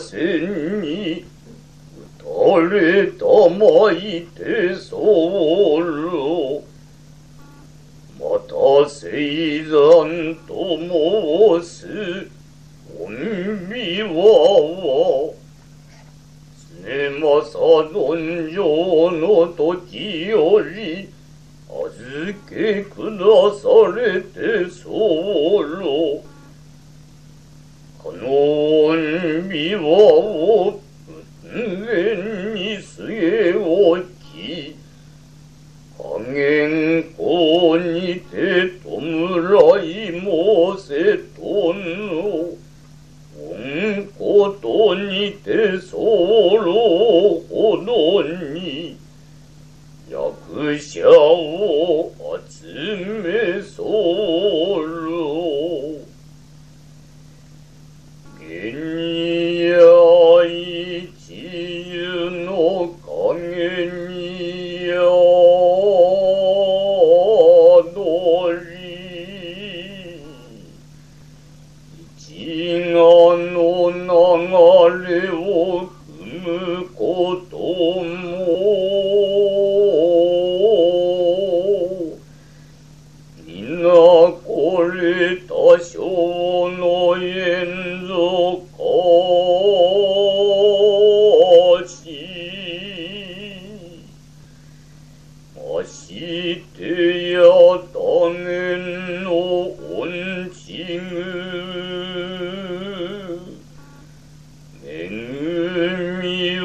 仙に打たれたまいてそろ。また生山と申す本美はは常政尊上の時より預けくだされてそろ。この恩美は完全に据え置き、加減公にて弔い申せとの、恩ことにて候ほどに、役者を集め me.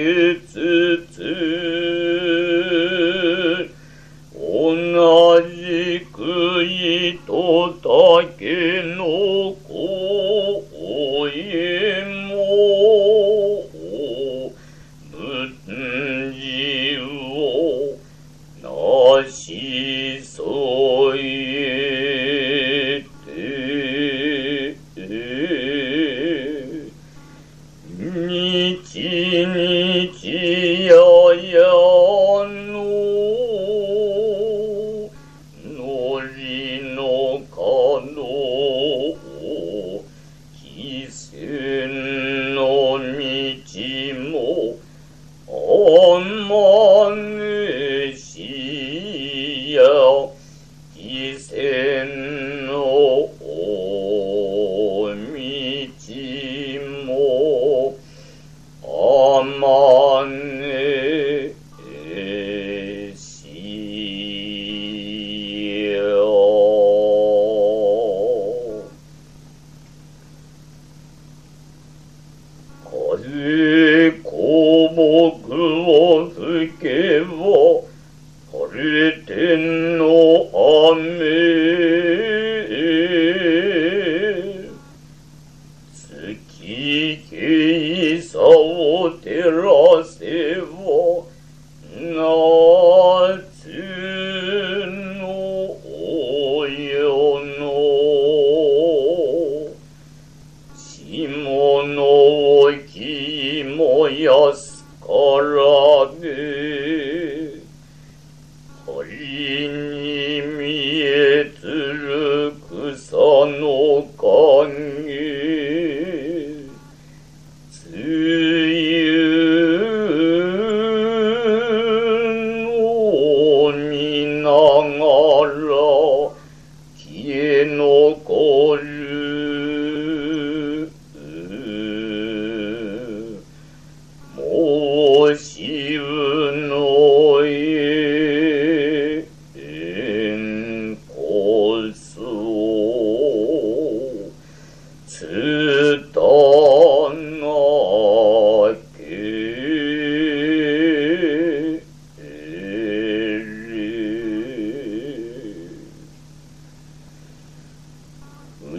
Gud Hallelujah.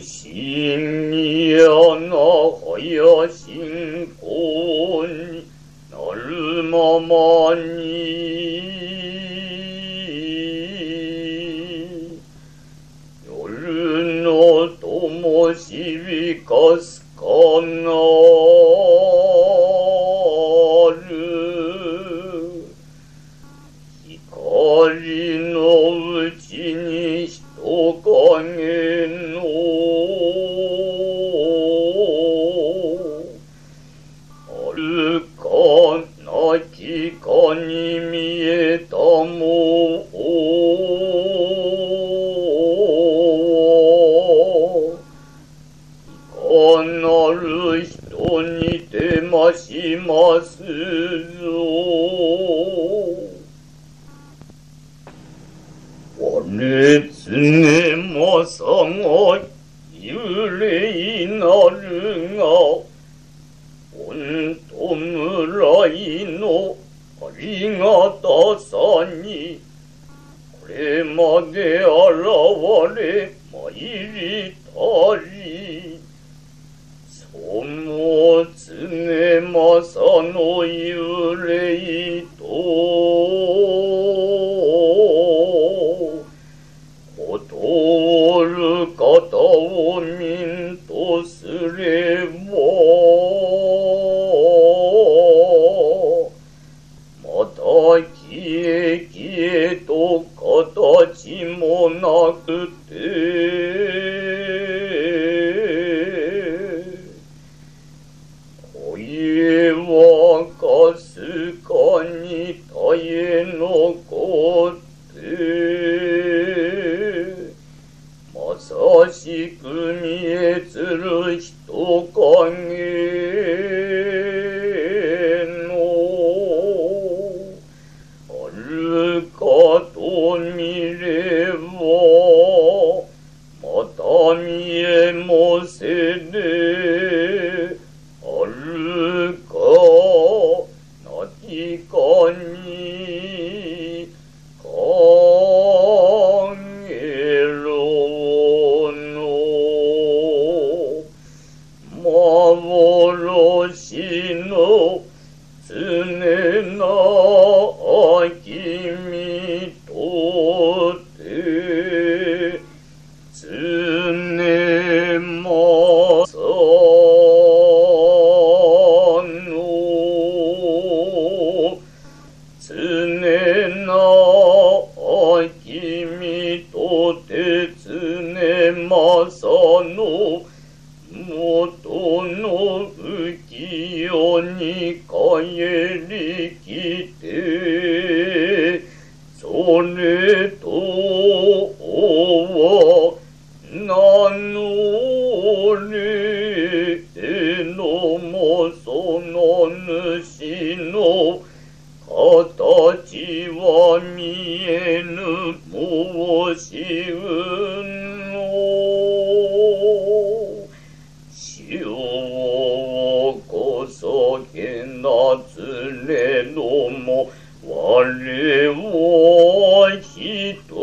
深夜の早心 스님 모성어 율리너릉어 온도물어이노 링어떠서니. 그래머데 얼어워래 머이리 더리. 소모즈네 마사노 유레이도. る方を民とすれば、また消え消えと形もなくて、ようこそけなつれども我を人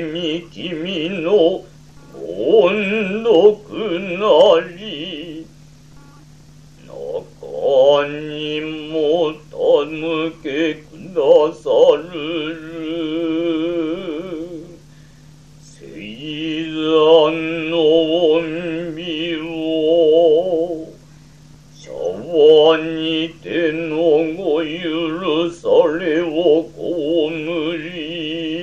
に君の音読なり。中にもたむけくださる。る聖山の恩美を。シャワにてのご許されをこむり。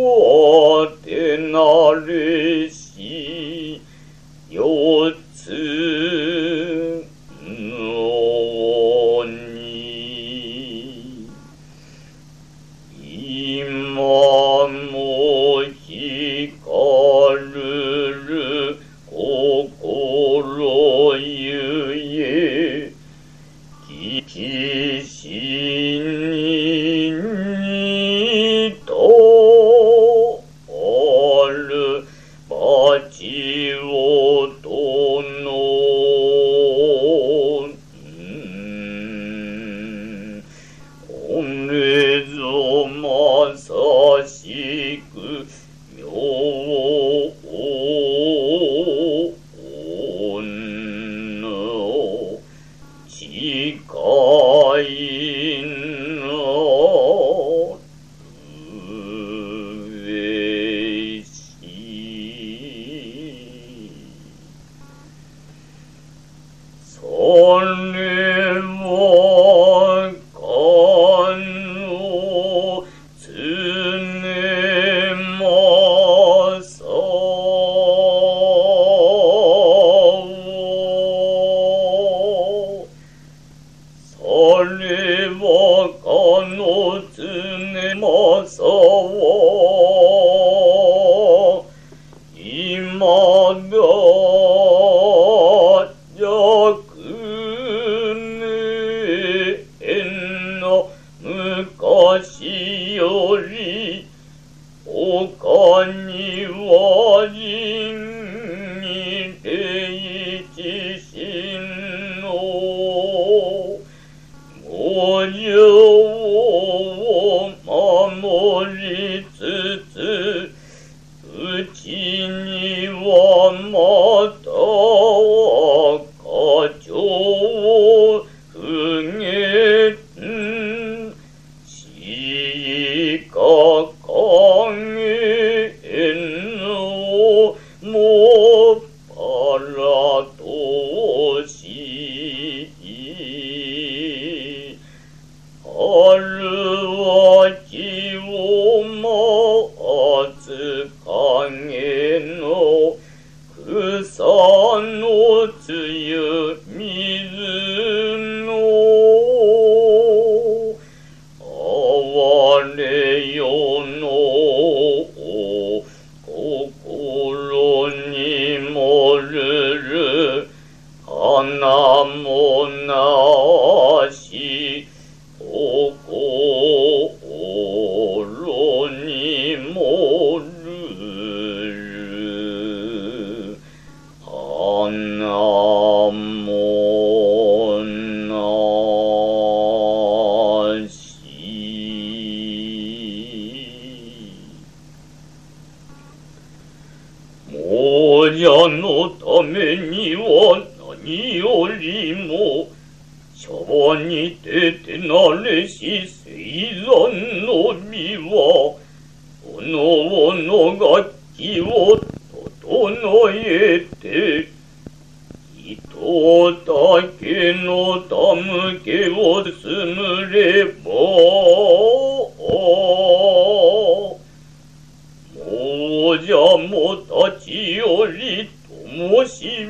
我的那里。は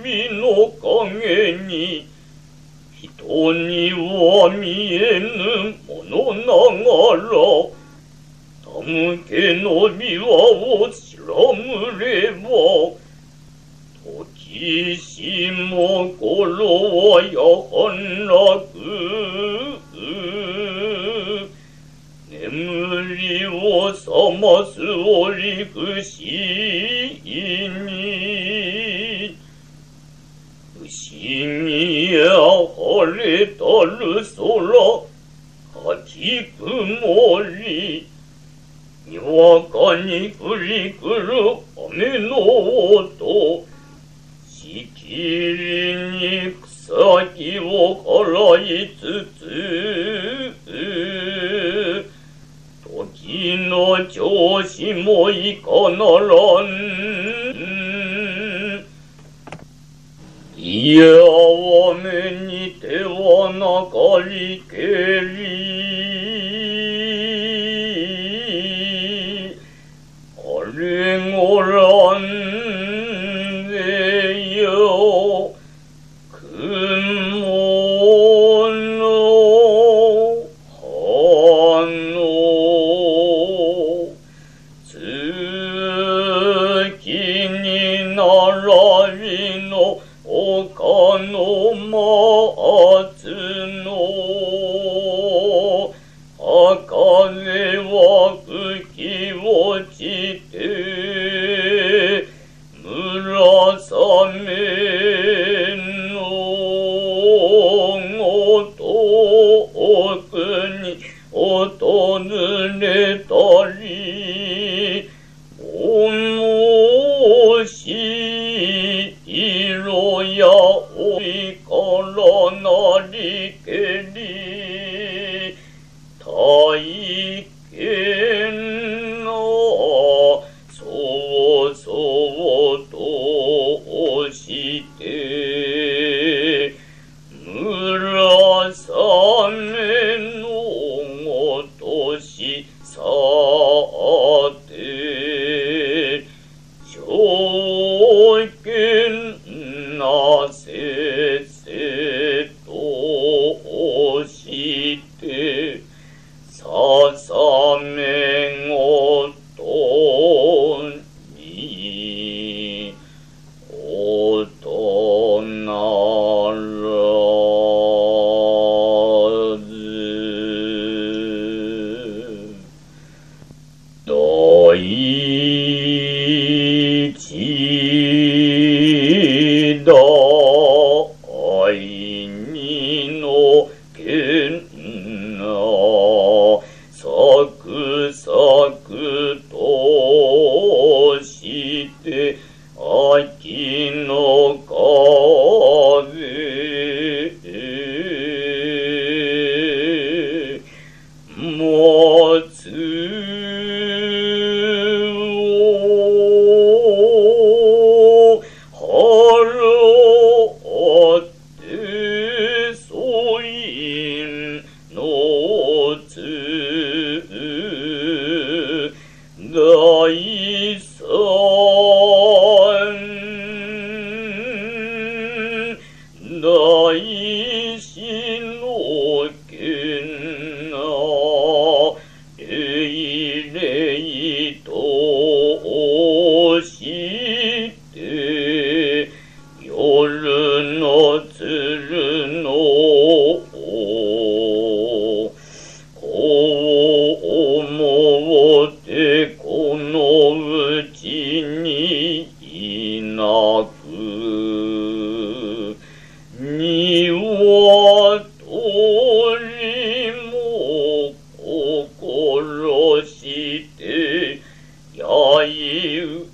灯火の影に人には見えぬものながらたむけの美和をしらむれば時しも頃はやはなく眠りを覚ます折不思に不思議や晴れたる空秋曇りにわかに降り来る雨の音しきりに草木を払いつつ時の調子もいかならん。いや雨に手はなかりけり。あれごらんくに訪れ you.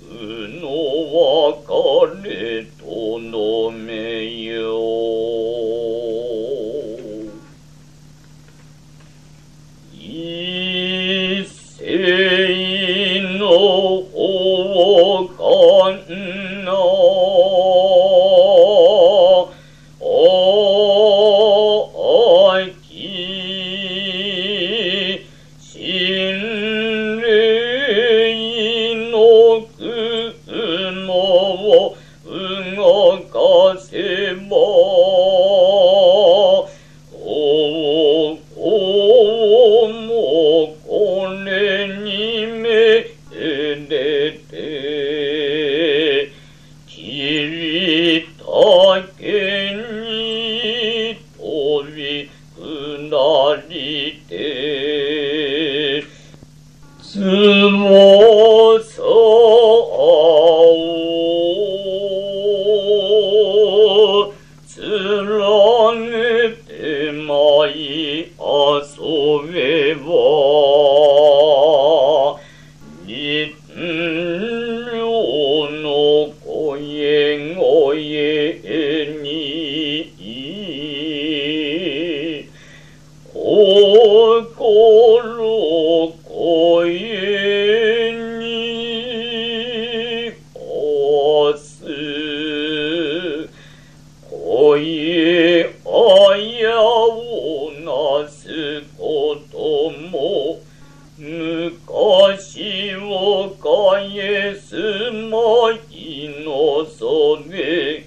げすまいのそげ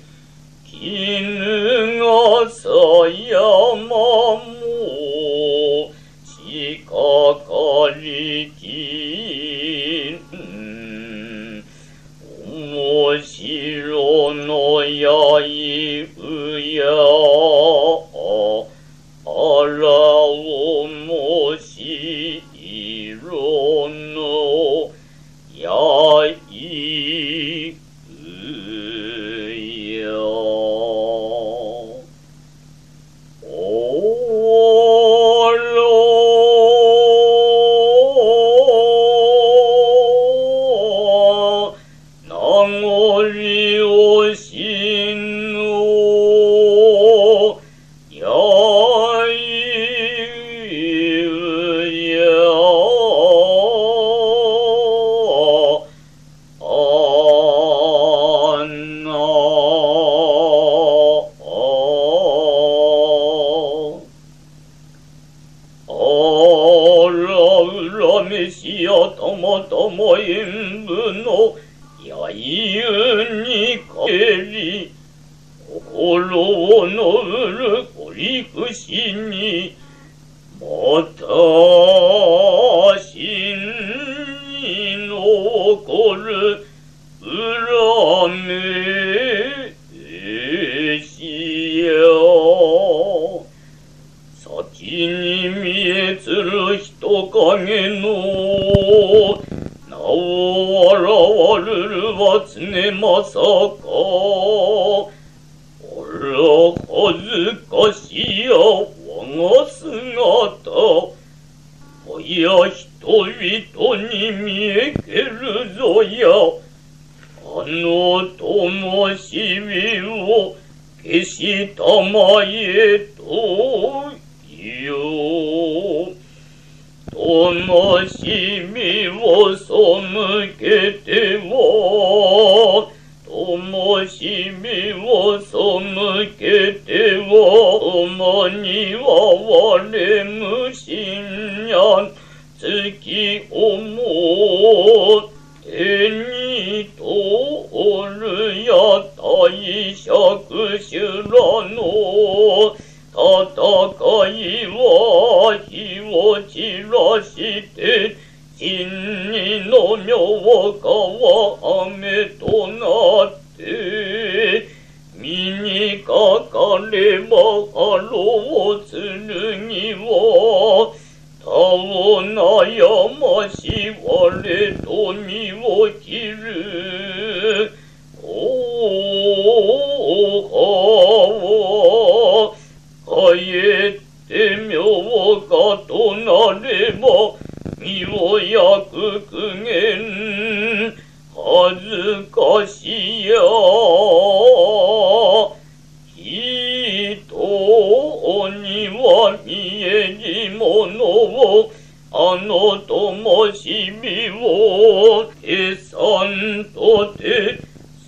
絹がさやは常まさか。あら、恥ずかしや我が姿。もや人々に見えけるぞや。あの灯びを消したまえと言う。灯しを背けては、灯しみを背けては、馬には我無心や、月思う、手に通るや大釈修羅の、戦いはを散らして、真理の妙化は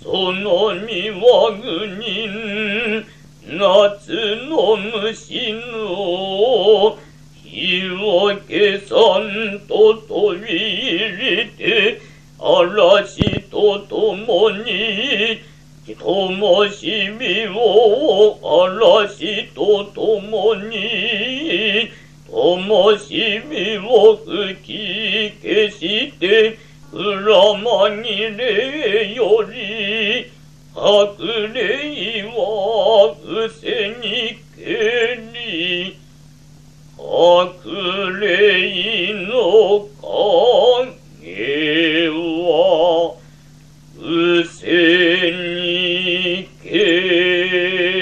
その身は人夏の虫の日を計算と飛び入れて嵐と共に灯しみを嵐と共に灯しみを吹き消して裏紛れより白霊は伏せにけり。白霊の影は伏せにけり。